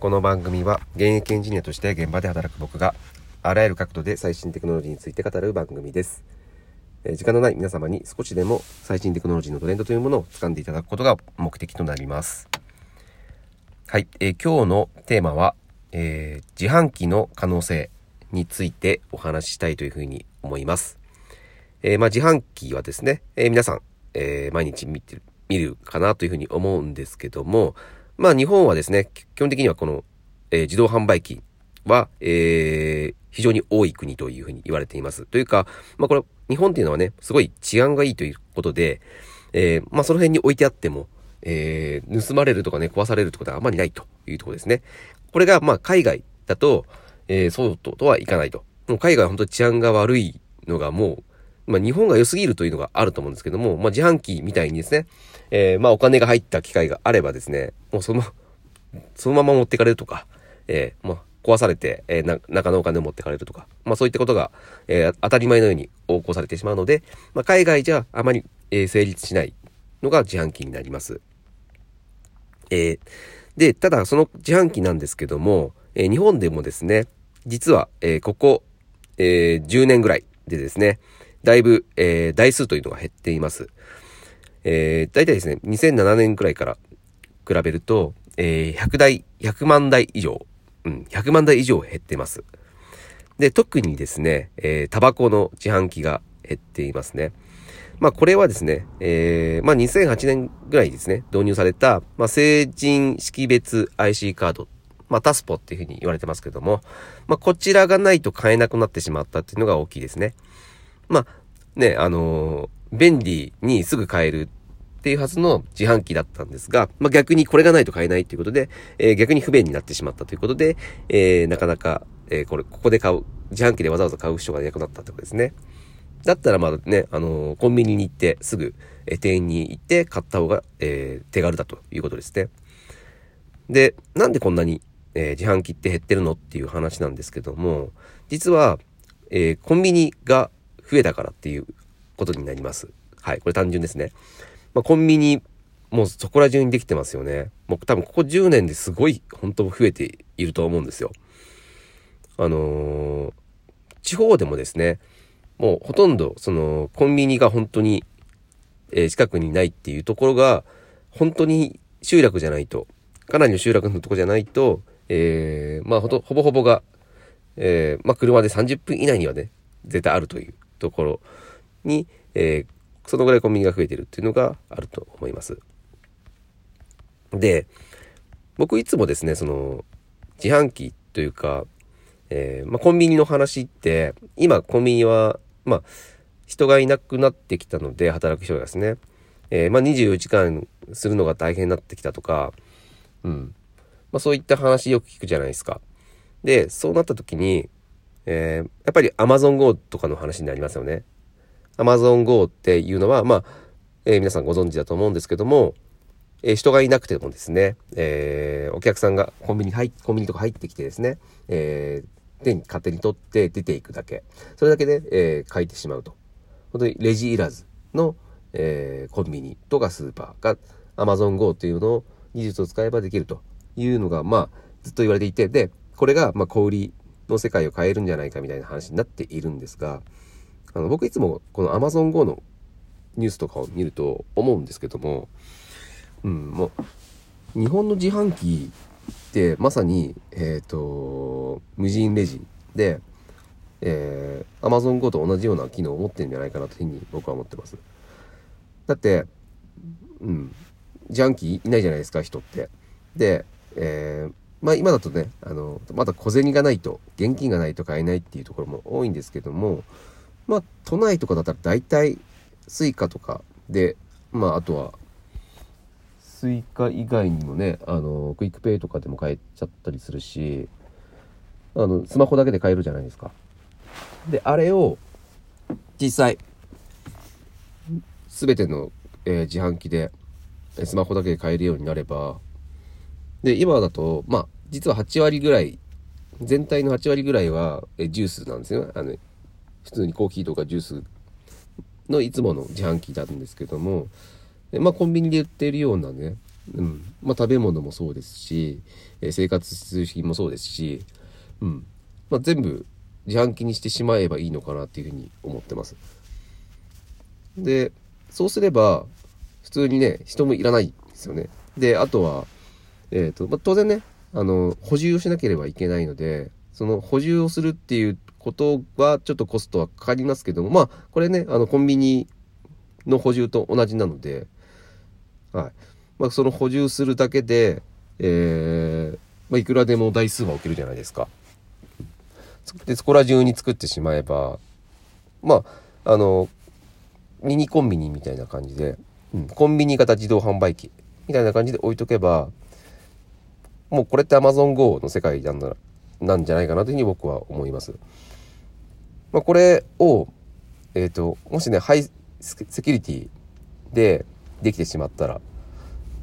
この番組は現役エンジニアとして現場で働く僕があらゆる角度で最新テクノロジーについて語る番組です。えー時間のない皆様に少しでも最新テクノロジーのトレンドというものを掴んでいただくことが目的となります。はい、えー今日のテーマは、えー自販機の可能性についてお話ししたいというふうに思います。えーまあ、自販機はですね、えー皆さん、えー毎日見てる、見るかなというふうに思うんですけども、まあ日本はですね、基本的にはこの、えー自動販売機は、えー非常に多い国というふうに言われています。というか、まあこれ、日本っていうのはね、すごい治安がいいということで、えーまあその辺に置いてあっても、えー盗まれるとかね、壊されるってことはあまりないというところですね。これが、まあ海外だと、えーそうとはいかないと。もう海外は本当に治安が悪いのがもう、まあ日本が良すぎるというのがあると思うんですけども、まあ自販機みたいにですね、えーまあお金が入った機械があればですね、もうその、そのまま持ってかれるとか、えーまあ壊されて、えーな、中のお金を持ってかれるとか、まあそういったことが、えー当たり前のように横行されてしまうので、まあ海外じゃあまり、えー成立しないのが自販機になります。えーで、ただその自販機なんですけども、えー日本でもですね、実は、えーここ、えー10年ぐらいでですね、だいぶ、えー台数というのが減っています。えー、大体ですね、2007年くらいから比べると、えー100台、100万台以上、うん、100万台以上減っています。で、特にですね、えータバコの自販機が減っていますね。まあこれはですね、えーまあ2008年ぐらいですね、導入された、まあ成人識別 IC カード、まあタスポっていうふうに言われてますけども、まあこちらがないと買えなくなってしまったっていうのが大きいですね。まあね、あのー便利にすぐ買えるっていうはずの自販機だったんですが、まあ逆にこれがないと買えないということで、えー逆に不便になってしまったということで、えーなかなか、えーこれ、ここで買う、自販機でわざわざ買う人がいなくなったってことですね。だったらまあね、あのーコンビニに行ってすぐ、え店員に行って買った方が、え手軽だということですね。で、なんでこんなに、え自販機って減ってるのっていう話なんですけども、実は、えコンビニが増えたからっていうことになります。はい、これ単純ですね。まあ、コンビニ、もうそこら中にできてますよね。もう多分ここ10年ですごい本当増えていると思うんですよ。あのー地方でもですね、もうほとんどそのコンビニが本当に、えー近くにないっていうところが、本当に集落じゃないと、かなりの集落のとこじゃないと、えーまあほとほぼほぼが、えーまあ車で30分以内にはね、絶対あるというところに、えーそのぐらいコンビニが増えてるっていうのがあると思います。で、僕いつもですね、その、自販機というか、えーまあ、コンビニの話って、今コンビニは、まあ、人がいなくなってきたので、働く人がですね、えーまあ、24時間するのが大変になってきたとか、うん。まあ、そういった話よく聞くじゃないですか。で、そうなった時に、えーやっぱり Amazon Go とかの話になりますよね。Amazon Go っていうのは、まあ、えー皆さんご存知だと思うんですけども、えー人がいなくてもですね、えーお客さんがコンビニ入コンビニとか入ってきてですね、えー手に勝手に取って出ていくだけ。それだけで、えー書いてしまうと。本当にレジいらずの、えーコンビニとかスーパーが Amazon Go というのを技術を使えばできるというのが、まあ、ずっと言われていて、で、これが、まあ、小売りの世界を変えるんじゃないかみたいな話になっているんですが、あの、僕いつもこの Amazon Go のニュースとかを見ると思うんですけども、うん、もう、日本の自販機ってまさに、えっ、と、無人レジで、えー、Amazon Go と同じような機能を持ってるんじゃないかなというふうに僕は思ってます。だって、うん、自販機いないじゃないですか、人って。で、えーまあ今だとね、あの、まだ小銭がないと、現金がないと買えないっていうところも多いんですけども、まあ都内とかだったら大体、スイカとかで、まああとは、スイカ以外にもね、あの、クイックペイとかでも買えちゃったりするし、あの、スマホだけで買えるじゃないですか。で、あれを、実際、すべての、えー自販機で、スマホだけで買えるようになれば、で、今だと、まあ、実は8割ぐらい、全体の8割ぐらいは、えジュースなんですよね。あの、普通にコーヒーとかジュースのいつもの自販機なんですけども、まあコンビニで売ってるようなね、うんまあ、食べ物もそうですし、え、生活必需品もそうですし、うんまあ、全部自販機にしてしまえばいいのかなっていうふうに思ってます。でそうすれば普通にね人もいらないですよね。であとは、えーとまあ、当然ねあの補充をしなければいけないのでその補充をするっていうことはちょっとコストはかかりますけどもまあこれねあのコンビニの補充と同じなので、はいまあ、その補充するだけで、えーまあ、いくらでも台数は置けるじゃないですか。でそこら中に作ってしまえばまああのミニコンビニみたいな感じで、うん、コンビニ型自動販売機みたいな感じで置いとけばもうこれって Amazon Go の世界なんだなんじゃないかなというふうに僕は思います。まあ、これを、えっ、ー、と、もしね、ハイセキュリティでできてしまったら、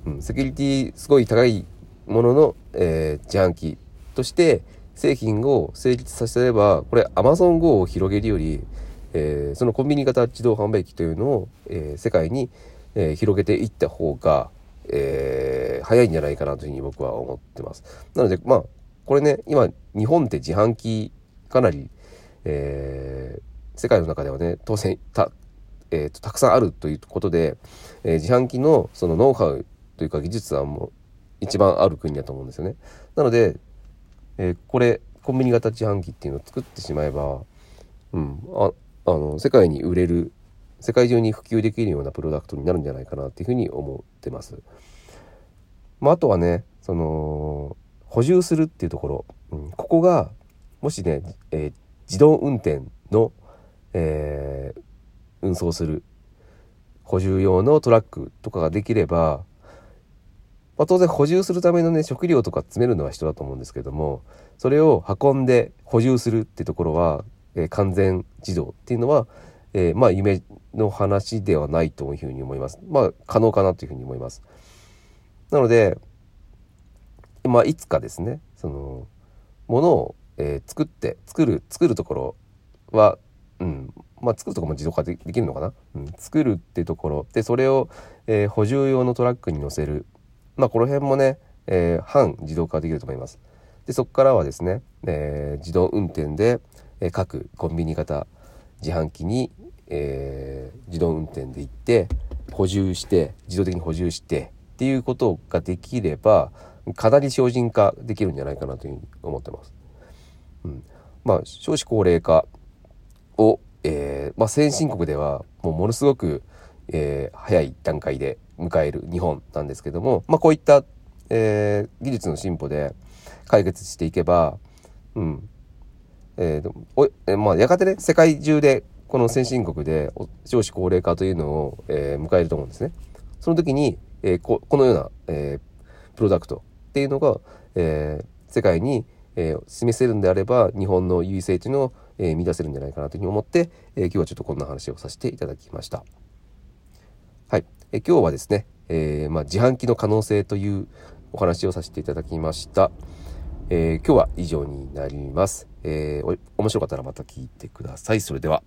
うん、セキュリティすごい高いものの、えー、自販機として製品を成立させれば、これ Amazon Go を広げるより、えー、そのコンビニ型自動販売機というのを、えー、世界に、えー、広げていった方が、えー、早いんじゃないかなというふうに僕は思ってます。なので、まあ、これね、今、日本って自販機かなり、えー、世界の中ではね、当然、た、えーと、たくさんあるということで、えー、自販機のそのノウハウというか技術はもう一番ある国だと思うんですよね。なので、えー、これコンビニ型自販機っていうのを作ってしまえば、うん、ああの世界に売れる世界中に普及できるようなプロダクトになるんじゃないかなっていうふうに思ってます。まあ、あとはねその補充するっていうところ、うん、ここがもしね、えー、自動運転の、えー、運送する補充用のトラックとかができれば、まあ、当然補充するためのね食料とか詰めるのは人だと思うんですけどもそれを運んで補充するっていうところは、えー、完全自動っていうのは、えー、まあ夢の話ではないというふうに思います。まあ可能かなというふうに思います。なので、まあいつかですねそのものを、えー、作って作る作るところは、うん、まあ、作るところも自動化できるのかな、うん、作るっていうところ。でそれを、えー、補充用のトラックに乗せる。まあこの辺もね、えー、半自動化できると思います。でそこからはですね、え、自動運転で、え各コンビニ型自販機に、え自動運転で行って補充して自動的に補充してっていうことができればかなり精進化できるんじゃないかなというふうに思ってます。うん、まあ少子高齢化をえー、まあ、先進国ではもうものすごく、えー、早い段階で迎える日本なんですけども、まあ、こういった、えー、技術の進歩で解決していけば、うんえーおえまあ、やがてね世界中でこの先進国で少子高齢化というのを、えー、迎えると思うんですね。その時に、えー、ここのような、えー、プロダクトっていうのが、えー、世界に、えー、示せるんであれば日本の優位性というのをえー、見出せるんじゃないかなというふうに思って、えー、今日はちょっとこんな話をさせていただきました。はい。えー、今日はですね、えまあ、自販機の可能性というお話をさせていただきました。え今日は以上になります。え面白かったらまた聞いてください。それでは。